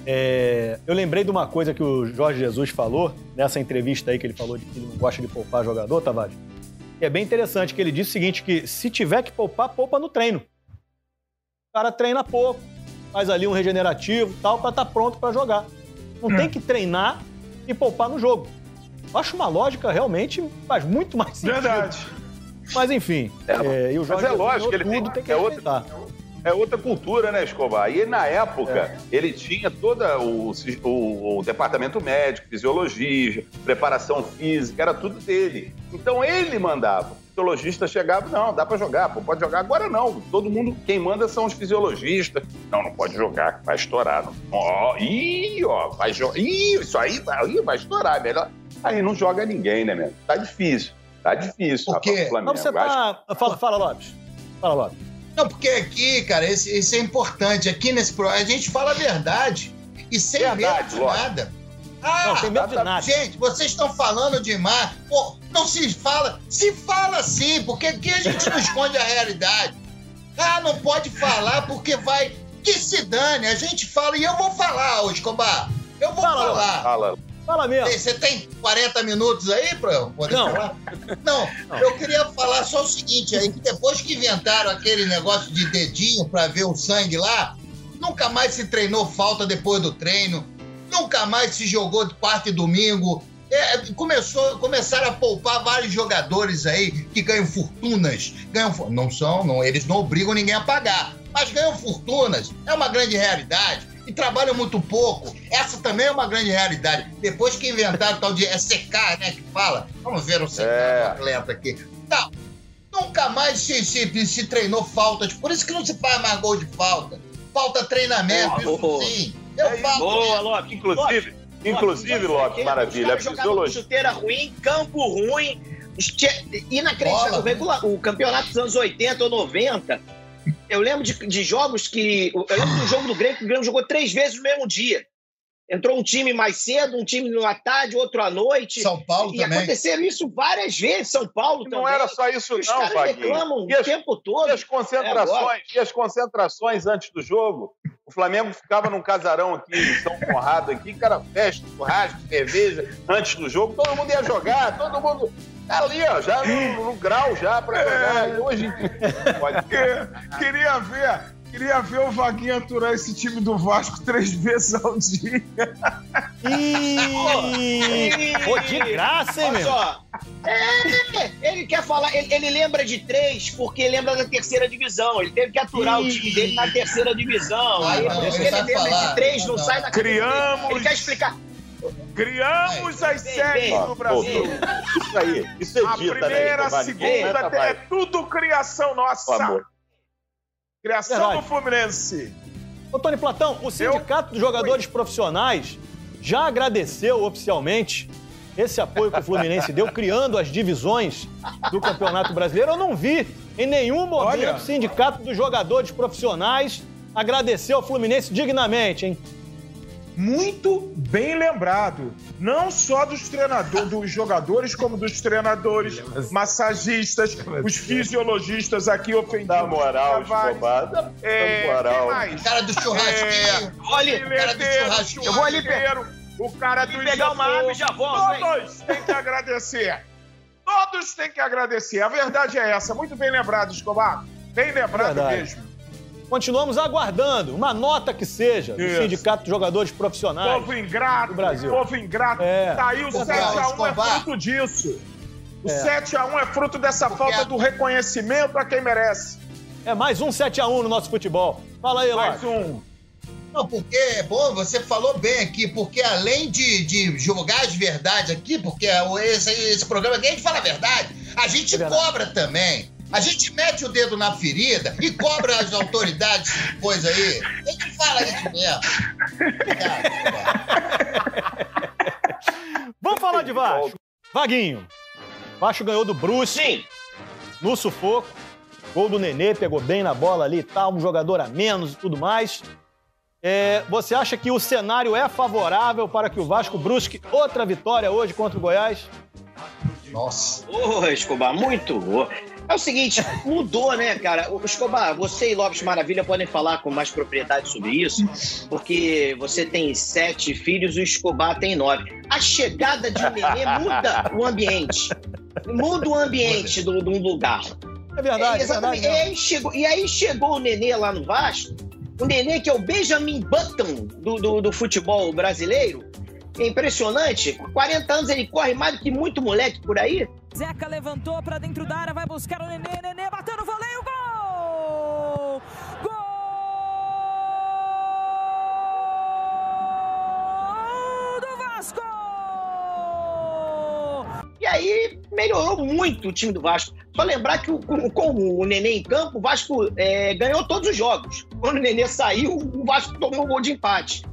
É, eu lembrei de uma coisa que o Jorge Jesus falou nessa entrevista aí que ele falou de que ele não gosta de poupar jogador, Tavares. Que é bem interessante, que ele disse o seguinte, que se tiver que poupar, poupa no treino. O cara treina pouco, faz ali um regenerativo tal, para estar tá pronto para jogar. Não hum. tem que treinar e poupar no jogo. Eu acho uma lógica realmente faz muito mais sentido. Verdade. Mas enfim, é, é, e o Jorge mas é lógico, ele tudo tem, tem que é outra, é outra cultura, né, Escobar? E na época, é. ele tinha todo o, o, o, departamento médico, fisiologia, preparação física, era tudo dele. Então ele mandava. O fisiologista chegava, não, dá para jogar, pô, pode jogar. Agora não, todo mundo, quem manda são os fisiologistas. Não, não pode jogar, vai estourar. Ó, ih, ó, vai jogar. Ih, isso aí vai, vai estourar, melhor. Aí não joga ninguém, né, mesmo? Tá difícil. Tá difícil, quê? Flamengo. Mas você tá... Fala, fala, Lopes. Fala, Lopes. Não, porque aqui, cara, esse, isso é importante. Aqui nesse programa, a gente fala a verdade. E sem verdade, medo de lógico. nada. Ah, não, tem medo de nada. Gente, vocês estão falando demais. Pô, não se fala. Se fala sim, porque aqui a gente não esconde a realidade. Ah, não pode falar porque vai. Que se dane, a gente fala e eu vou falar, ô Escobar. Eu vou fala, falar. Fala. Fala mesmo. Você tem 40 minutos aí para poder não. falar? Não, não, eu queria falar só o seguinte aí, que depois que inventaram aquele negócio de dedinho para ver o sangue lá, nunca mais se treinou falta depois do treino, nunca mais se jogou de quarta e domingo. É, começou, começaram a poupar vários jogadores aí que ganham fortunas. Ganham, não são, não, eles não obrigam ninguém a pagar, mas ganham fortunas. É uma grande realidade e trabalham muito pouco. Essa também é uma grande realidade. Depois que inventaram o tal de SK, né, que fala, vamos ver o SK é. atleta aqui. Não, nunca mais se, se, se treinou falta. Por isso que não se faz mais gol de falta. Falta treinamento, isso oh, sim. Eu é falo. Boa, Lopes. Inclusive, Lopes, inclusive, Lopes, maravilha. A fisiologia. Chuteira ruim, campo ruim. Inacreditável. O campeonato dos anos 80 ou 90 eu lembro de, de jogos que. Eu lembro do jogo do Grêmio que o Grêmio jogou três vezes no mesmo dia. Entrou um time mais cedo, um time à tarde, outro à noite. São Paulo e também. E aconteceu isso várias vezes, São Paulo também. Não era só isso, Os não, caras Vaguinho. reclamam e as, o tempo todo. E as concentrações, é e as concentrações antes do jogo. O Flamengo ficava num casarão aqui em São Conrado, aqui, cara, festa, churrasco, cerveja, antes do jogo, todo mundo ia jogar, todo mundo Tá ali, ó, já no, no grau já pra jogar. E hoje pode Que- Queria ver, queria ver o Vaguinho aturar esse time do Vasco três vezes ao dia. Ih, pô, de graça, hein, Olha meu? só. É, ele quer falar, ele, ele lembra de três porque lembra da terceira divisão. Ele teve que aturar o time dele na terceira divisão. Aí não, por isso ele que ele vai lembra falar. de três, não Não. sai da. Criamos- Ele quer explicar. Criamos as séries Pô, Brasil. Isso aí, isso A edita, primeira, né? a segunda, é tudo criação nossa. amor. Criação Verdade. do Fluminense. Ô, Tony Platão, o Sindicato dos Jogadores Profissionais já agradeceu oficialmente esse apoio que o Fluminense deu, criando as divisões do Campeonato Brasileiro. Eu não vi em nenhum momento Olha. o Sindicato dos Jogadores Profissionais agradecer ao Fluminense dignamente, hein? Muito bem lembrado. Não só dos treinadores, dos jogadores, como dos treinadores, massagistas, os fisiologistas aqui ofendidos. Dá moral. Escobar. É, moral. mais? Cara do churrasquinho. Olha, cara do churrasquinho. Eu vou ali pe- churrqueiro, o cara do pegar uma água e já volto? Todos têm que agradecer. Todos têm que agradecer. A verdade é essa. Muito bem lembrado, Escobar. Bem lembrado Verdade. mesmo. Continuamos aguardando uma nota que seja do Isso. Sindicato dos Jogadores Profissionais. Povo ingrato, do Brasil. povo ingrato. É. Tá aí o Escobar, 7x1 é fruto disso. O É. 7x1 é fruto dessa Porque falta a- do reconhecimento a quem merece. É mais um 7x1 no nosso futebol. Fala aí, Mais Lopes. um. Não, porque é bom, você falou bem aqui, porque além de, de jogar as verdades aqui, porque esse, esse programa aqui a gente fala a verdade, a gente É verdade. cobra também. A gente mete o dedo na ferida e cobra as autoridades, coisa aí. A gente fala isso mesmo. Vamos falar de Vasco. Vaguinho. Vasco ganhou do Bruce Sim. no sufoco. Gol do Nenê, pegou bem na bola ali e tal, um jogador a menos e tudo mais. É, você acha que o cenário é favorável para que o Vasco brusque outra vitória hoje contra o Goiás? Nossa. Ô, Escobar, muito. Ô. É o seguinte, mudou, né, cara? Ô, Escobar, você e Lopes Maravilha podem falar com mais propriedade sobre isso, porque você tem sete filhos e o Escobar tem nove. A chegada de um nenê muda o ambiente. Muda o ambiente de um lugar. É verdade, é, exatamente. verdade. E aí, chegou, e aí chegou o Nenê lá no Vasco, o Nenê que é o Benjamin Button do, do, do futebol brasileiro. É impressionante. Com 40 anos ele corre mais do que muito moleque por aí. Zeca levantou pra dentro da área, vai buscar o Nenê. Nenê bateu no voleio, gol! Gol do Vasco! E aí melhorou muito o time do Vasco. Só lembrar que o- com, com o Nenê em campo, o Vasco é, ganhou todos os jogos. Quando o Nenê saiu, o Vasco tomou um gol de empate.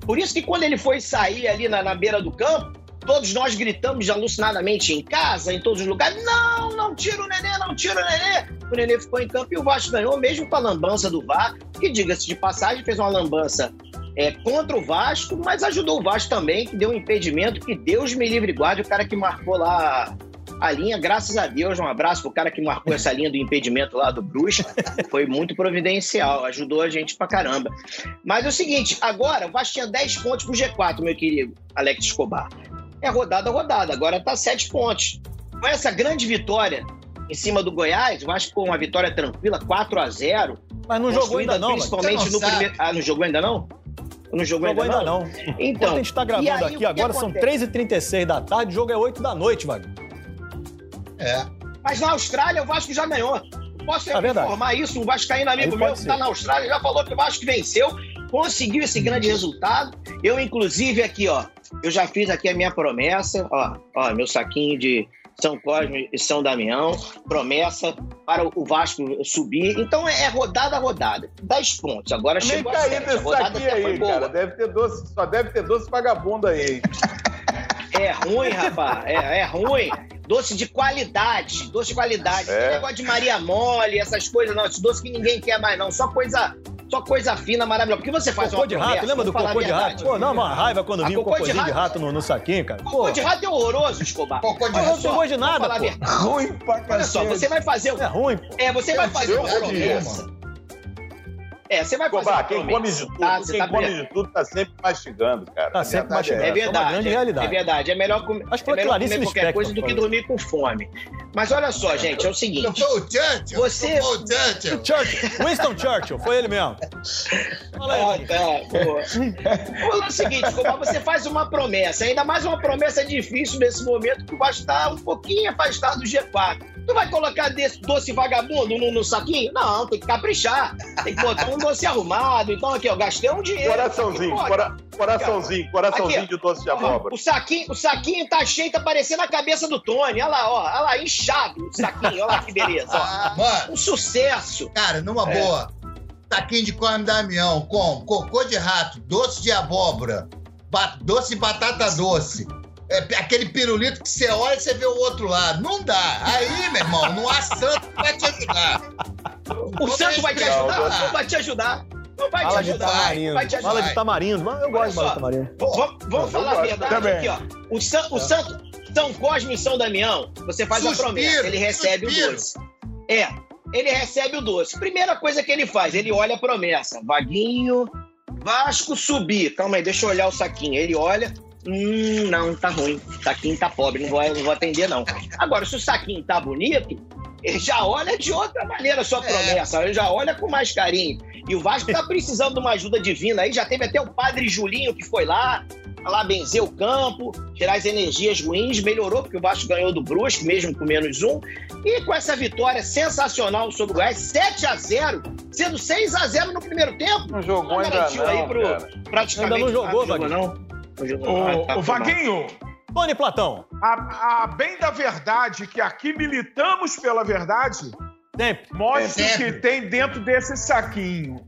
Por isso que quando ele foi sair ali na, na beira do campo, todos nós gritamos alucinadamente em casa, em todos os lugares: não, não tira o Nenê, não tira o Nenê. O Nenê ficou em campo e o Vasco ganhou, mesmo com a lambança do VAR, que, diga-se de passagem, fez uma lambança é, contra o Vasco, mas ajudou o Vasco também, que deu um impedimento, que Deus me livre guarde o cara que marcou lá a linha, graças a Deus, um abraço pro cara que marcou essa linha do impedimento lá do Brusque, foi muito providencial, ajudou a gente pra caramba. Mas é o seguinte, agora o Vasco tinha 10 pontos pro G4, meu querido Alex Escobar. É rodada a rodada, agora tá 7 pontos. Com essa grande vitória em cima do Goiás, o Vasco com uma vitória tranquila, 4 a 0 Mas não jogou ainda não, principalmente não no primeiro... Ah, não jogou ainda não? Não jogou, jogou ainda não. Então, Enquanto a gente tá e gravando aí, o aqui, que agora são acontece? 3h36 da tarde, o jogo é 8 da noite, Vaguinho. É. Mas na Austrália o Vasco já ganhou. Posso É verdade. informar isso? Um vascaíno amigo Aí meu que está na Austrália já falou que o Vasco venceu, conseguiu esse grande resultado. Eu, inclusive, aqui, ó, eu já fiz aqui a minha promessa, ó, ó, meu saquinho de São Cosme e São Damião, promessa para o Vasco subir. Então é rodada a rodada. 10 pontos. Agora Nem chegou a cair sete. A desse rodada até foi aí, boa. cara. Deve ter doce, só deve ter doce vagabundo aí. É ruim, rapaz. É, é ruim. Doce de qualidade. Doce de qualidade. É. Tem negócio de Maria Mole, essas coisas, não. Esse doce que ninguém quer mais, não. Só coisa, só coisa fina, maravilhosa. Porque você faz Cocô uma de rato, promessa, lembra do cocô de rato? verdade. Pô, dá uma raiva quando vinha cocô de cocôzinho de rato- rato no, no saquinho, cara. Pô, Cocô de rato é horroroso, Escobar. Cocô de não rato. só, tem gosto de nada, pô. verdade. Ruim pra Olha só, cacete. você vai fazer... é ruim, pô. É, você vai fazer Eu uma promessa. É, você vai fazer Escobar, quem come de tudo, tá? Você quem tá come de tudo tá sempre mastigando, cara. Tá sempre verdade mastigando. É essa. verdade. É uma grande realidade. É verdade. É melhor, comer, Acho que foi é melhor comer qualquer coisa do que dormir com fome. Mas olha só, gente, é o Não seguinte. foi o Churchill? Você- Não foi o Churchill? Churchill, Winston Churchill, foi ele mesmo. Fala aí, Ah, tá. É o seguinte, Escobar, você faz uma promessa, ainda mais uma promessa difícil nesse momento que o Vasco está um pouquinho afastado do G4. Tu vai colocar desse doce vagabundo no, no saquinho? Não, tem que caprichar. Tem que botar um doce arrumado. Então, aqui, ó, gastei um dinheiro. Coraçãozinho, Pô, cora- coraçãozinho, coraçãozinho Aqui, de doce de abóbora. O saquinho, o saquinho tá cheio, tá parecendo a cabeça do Tony. Olha lá, ó. Olha lá, inchado o saquinho. Olha lá que beleza. ó. Mano, Um sucesso. cara, numa É. boa. Taquinho de corne Damião com cocô de rato, doce de abóbora, ba- doce de batata doce. É, aquele pirulito que você olha e você vê o outro lado. Não dá. Aí, meu irmão, não há santo que vai te ajudar. O santo vai te ajudar? não. Não vai te ajudar. Não vai te Fala de ajudar. tamarindo. Vai te ajudar. Fala de tamarindo. Mas eu gosto de bala de tamarindo. Vamos, falar a verdade também. aqui, ó. O, San, o Santo, São Cosme e São Damião, você faz a Suspiro, promessa, ele recebe suspiro. o doce. É, ele recebe o doce. Primeira coisa que ele faz, ele olha a promessa. Vaguinho, Vasco subir. Calma aí, deixa eu olhar o saquinho. Ele olha. Hum, não, tá ruim. O saquinho tá pobre, não vou, não vou atender, não. Agora, se o saquinho tá bonito, ele já olha de outra maneira a sua É. promessa. Ele já olha com mais carinho. E o Vasco tá precisando de uma ajuda divina aí. Já teve até o padre Julinho que foi lá, lá benzer o campo, tirar as energias ruins, melhorou, porque o Vasco ganhou do Brusque, mesmo com menos um. E com essa vitória sensacional sobre o Goiás, 7 a 0 sendo 6 a 0 no primeiro tempo. Não jogou Não ainda garantiu aí não, pro- cara. Praticamente. Ainda não jogou, Vaguinho. não? Não jogou. Ah, tá, mal. Vaguinho, Tony Platão, a, a bem da verdade, que aqui militamos pela verdade, sempre. mostra o Sempre. que tem dentro desse saquinho.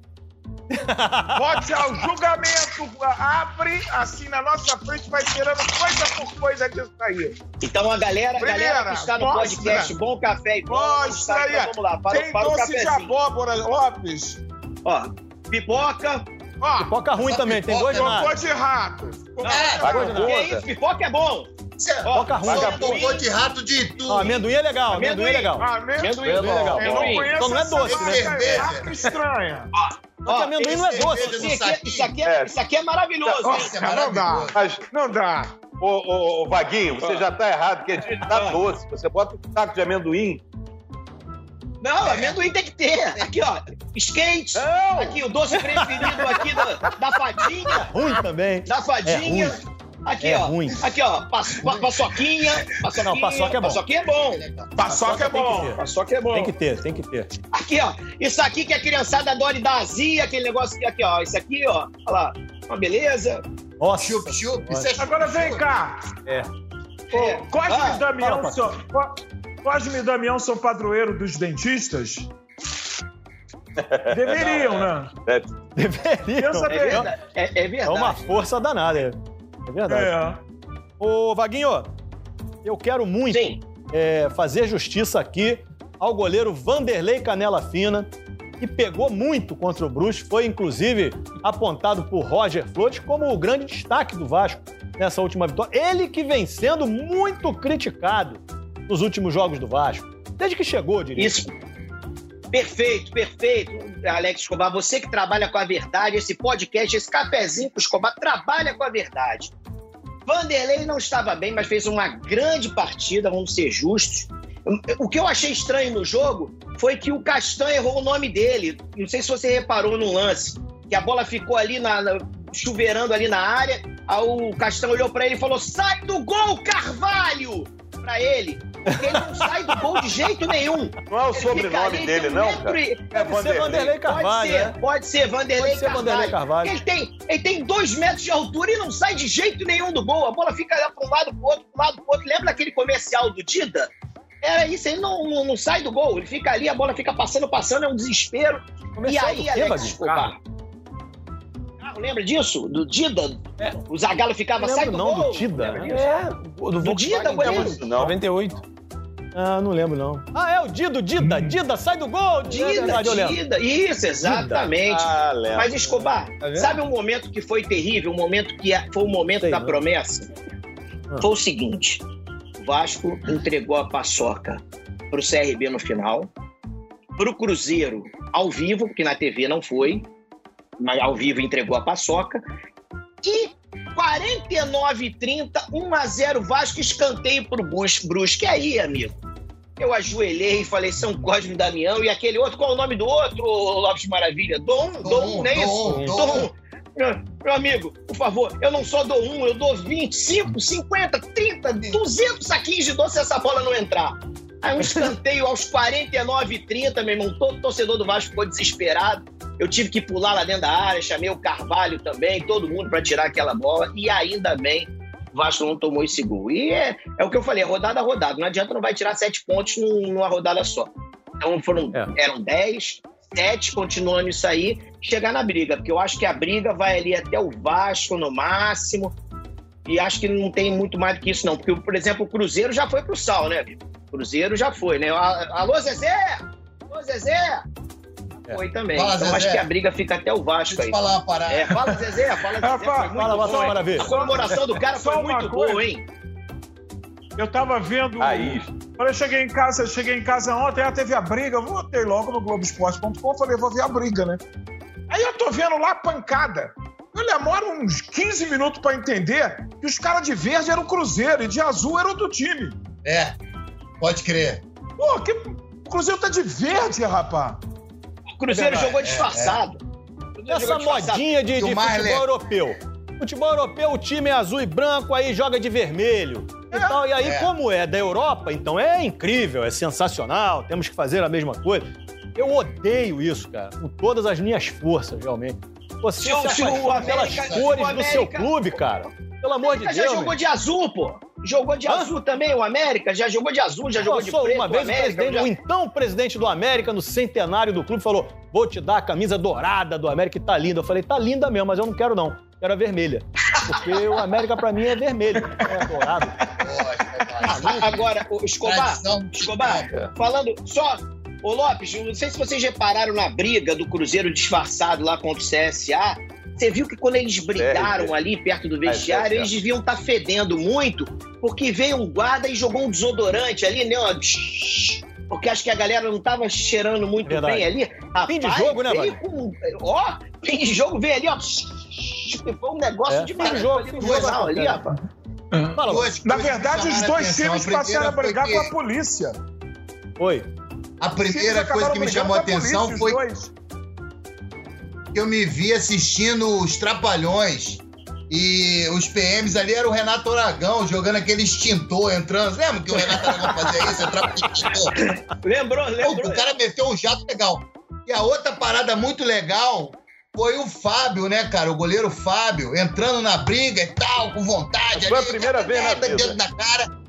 Pode ao julgamento, abre assim na nossa frente, vai tirando coisa por coisa disso aí. Então a galera, a galera Primeira, que está no mostra. podcast Bom Café e Bola, Mostra aí. então vamos lá, para, Tem para o doce de cafezinho. abóbora, Lopes. Ó, pipoca. Ó, Pipoca ruim também, tem dois de cocô nada. de rato. Não, Vagabunda. que isso? Pipoca é bom. Pipoca ruim. Amendoim. cocô de rato de tu. Ó, amendoim é legal, amendoim, é Amendoim. legal. Ah? Amendoim. Amendoim é legal. Eu não Amendoim. conheço Então não é doce, né? é Cerveja. marca estranha. Só que amendoim não é doce. Isso aqui, isso, aqui é, É. isso aqui é maravilhoso. É não dá. Não dá. ô, ô, ô, Vaguinho, você já tá errado, porque a gente dá doce. Você bota um taco de amendoim. Não, amendoim tem que ter. Aqui, ó, skate. Não! Aqui, o doce preferido aqui da, da fadinha. Ruim também. Da fadinha. Aqui, É ó. ruim. Aqui, ó. Pa- paçoquinha. Paçoquinha. Não, paçoca é bom. Paçoquinha é bom. Paçoca é bom. Paçoca é bom. Tem que ter, tem que ter. Aqui, ó. Isso aqui que a criançada adora e dá azia, aquele negócio aqui, aqui, ó. Isso aqui, ó. Olha lá. Uma beleza. Nossa. Chup, chup. É Agora vem cá. É. É. Ô, Cosme Ah, e Damião. Co- Cosme e Damião são padroeiro dos dentistas? Deveriam, né? É, Deveriam. Pensa É verdade. É, é É verdade. uma força danada, é. É verdade. É. Ô, Vaguinho, eu quero muito é, fazer justiça aqui ao goleiro Vanderlei Canela Fina, que pegou muito contra o Brusque, foi inclusive apontado por Roger Flores como o grande destaque do Vasco nessa última vitória. Ele que vem sendo muito criticado nos últimos jogos do Vasco, desde que chegou, diria. Isso. Perfeito, perfeito. Alex Escobar, você que trabalha com a verdade, esse podcast, esse cafezinho com o Escobar, trabalha com a verdade. Vanderlei não estava bem, mas fez uma grande partida, vamos ser justos. O que eu achei estranho no jogo foi que o Castan errou o nome dele. Não sei se você reparou no lance, que a bola ficou ali na, na- chuveirando ali na área. Aí o Castan olhou para ele e falou: "Sai do gol, Carvalho!" Para ele, porque ele não sai do gol de jeito nenhum. Não é o Ele sobrenome ali, dele, um não, e- É Deve ser Vanderlei. Vanderlei Carvalho, pode ser, né? pode ser Vanderlei Pode ser Carvalho. Vanderlei Carvalho. Ele tem, ele tem dois metros de altura e não sai de jeito nenhum do gol. A bola fica lá para um lado, pro outro, pro lado, pro outro. Lembra aquele comercial do Dida? Era isso, ele não, não, não sai do gol. Ele fica ali, a bola fica passando, passando, é um desespero. e Comercial aí, do quê, Alex? Escobar? Lembra disso? Do Dida? É. O Zagallo ficava, Não sai lembro do não, gol. do Tida. Lembra disso? É, O Do Dida, goleiro. não. 98. Ah, não lembro não. Ah, é o Dido, Dida, Dida, sai do gol! É Dida, verdade, eu lembro. Dida. Isso, exatamente. Ah, lembro. Mas, Escobar, Tá sabe um momento que foi terrível, um momento que é- foi o momento Sei, da né? promessa? Ah. Foi o seguinte: o Vasco entregou a paçoca pro CRB no final. pro Cruzeiro ao vivo, porque na TV não foi, ao vivo entregou a paçoca. E 49,30, 1x0 Vasco, escanteio pro Brus- Brusque. E aí, amigo? Eu ajoelhei e falei São Cosme e Damião e aquele outro, qual é o nome do outro, Lopes Maravilha? Dom, Dom, Dom, não é isso? Dom, Dom. Dom. Meu, meu amigo, por favor, eu não só dou um, eu dou 25, 50, 30, 200 saquinhos de doce se essa bola não entrar. Aí um escanteio aos 49 e 30, meu irmão, todo torcedor do Vasco ficou desesperado. Eu tive que pular lá dentro da área, chamei o Carvalho também, todo mundo para tirar aquela bola e ainda bem o Vasco não tomou esse gol. E é, é o que eu falei, é rodada a rodada. Não adianta, não vai tirar sete pontos num- numa rodada só. Então foram, É. eram dez, sete, continuando isso aí, chegar na briga, porque eu acho que a briga vai ali até o Vasco no máximo. E acho que não tem muito mais do que isso, não. Porque, por exemplo, o Cruzeiro já foi pro sal, né, Cruzeiro já foi, né? Alô, Zezé! Alô, Zezé! É. Foi também. Fala, então Zezé. acho que a briga fica até o Vasco Deixa aí. falar uma parada. É, fala, Zezé, fala, Zezé. Rapaz, foi muito fala, bom? Maravilha. A comemoração do cara foi muito coisa. boa, hein? Eu tava vendo. Raiz. Quando eu cheguei em casa, cheguei em casa ontem, aí teve a briga, eu voltei logo no Globoesporte.com, falei, vou ver a briga, né? Aí eu tô vendo lá a pancada. Eu demoro uns 15 minutos pra entender que os caras de verde eram o Cruzeiro e de azul era outro time. É, pode crer. Pô, que... o Cruzeiro tá de verde, rapaz. O Cruzeiro É, jogou é, disfarçado. Cruzeiro Essa jogou disfarçado. modinha de, E o de mais futebol le- europeu. Futebol europeu, o time é azul e branco, aí joga de vermelho. E, tal. e aí, É. como é da Europa, então é incrível, é sensacional, temos que fazer a mesma coisa. Eu odeio isso, cara, com todas as minhas forças, realmente. Você Se se se se cores o do seu clube, cara. Pelo amor de Deus. já jogou de azul, pô. Jogou de Hã? azul também, o América já jogou de azul, já jogou de preto. uma vez o o, América, presidente, já- o então presidente do América, no centenário do clube, falou: vou te dar a camisa dourada do América que tá linda. Eu falei, tá linda mesmo, mas eu não quero, não. Quero a vermelha. Porque o América, pra mim, é vermelho, não é dourado. Agora, o Escobar. Escobar, falando só. Ô Lopes, não sei se vocês repararam na briga do Cruzeiro disfarçado lá contra o CSA. Você viu que quando eles brigaram Sério? ali perto do é vestiário, certo. eles deviam estar fedendo muito, porque veio um guarda e jogou um desodorante ali, né? ó, Porque acho que a galera não tava cheirando muito Verdade. bem ali. Fim de Rapaz, jogo, né, veio Wagner? com- Ó, fim de jogo, veio ali, ó. Foi um negócio É, de fim de jogo, ali fim de jogo ali, rapaz. Fala, Duas Na verdade, os dois times passaram a brigar que- com a polícia. Oi. A primeira coisa que me chamou a atenção os foi eu me vi assistindo os Trapalhões e os PMs ali era o Renato Aragão jogando aquele extintor, entrando. Lembra que o Renato Aragão fazia isso? Entrava com extintor. Lembrou, Pô, lembrou. o cara meteu um jato legal. E a outra parada muito legal foi o Fábio, né, cara? O goleiro Fábio, entrando na briga e tal, com vontade. Foi a ali, primeira vez na vida. dedo na cara.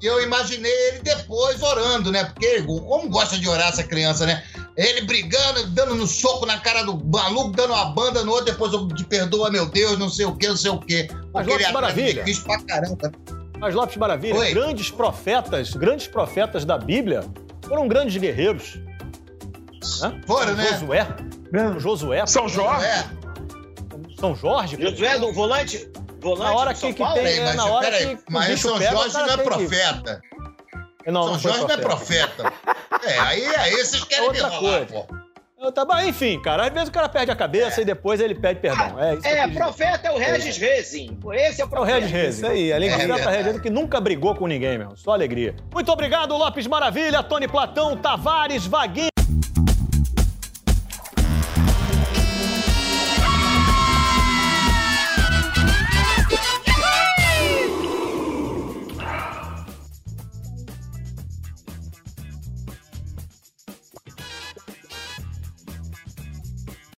E eu imaginei ele depois orando, né? Porque como gosta de orar essa criança, né? Ele brigando, dando no soco na cara do maluco, dando uma banda no outro, depois eu te perdoa, meu Deus, não sei o que, não sei o que. Mas, Lopes, é maravilha. pra caramba. Mas Lopes Maravilha, Oi. grandes profetas, grandes profetas da Bíblia foram grandes guerreiros. Né? Foram, né? Josué. São Josué. São Jorge? É. São Jorge. Josué do volante. volante Na hora que- que Paulo? tem- Peraí, É, mas, na hora peraí, que mas São pega, Jorge não é tem que- profeta. Não, São não Jorge não é profeta. É, aí, aí vocês querem É outra me enrolar, coisa. pô. Eu tá bom, enfim, cara, às vezes o cara perde a cabeça e depois ele pede perdão. É, isso É, profeta é o Regis Rezin. Esse é o É o profeta. Regis Reis, isso aí. Além de É profeta. Regis que nunca brigou com ninguém, meu. Só alegria. Muito obrigado, Lopes Maravilha, Tony Platão, Tavares, Vaguinho.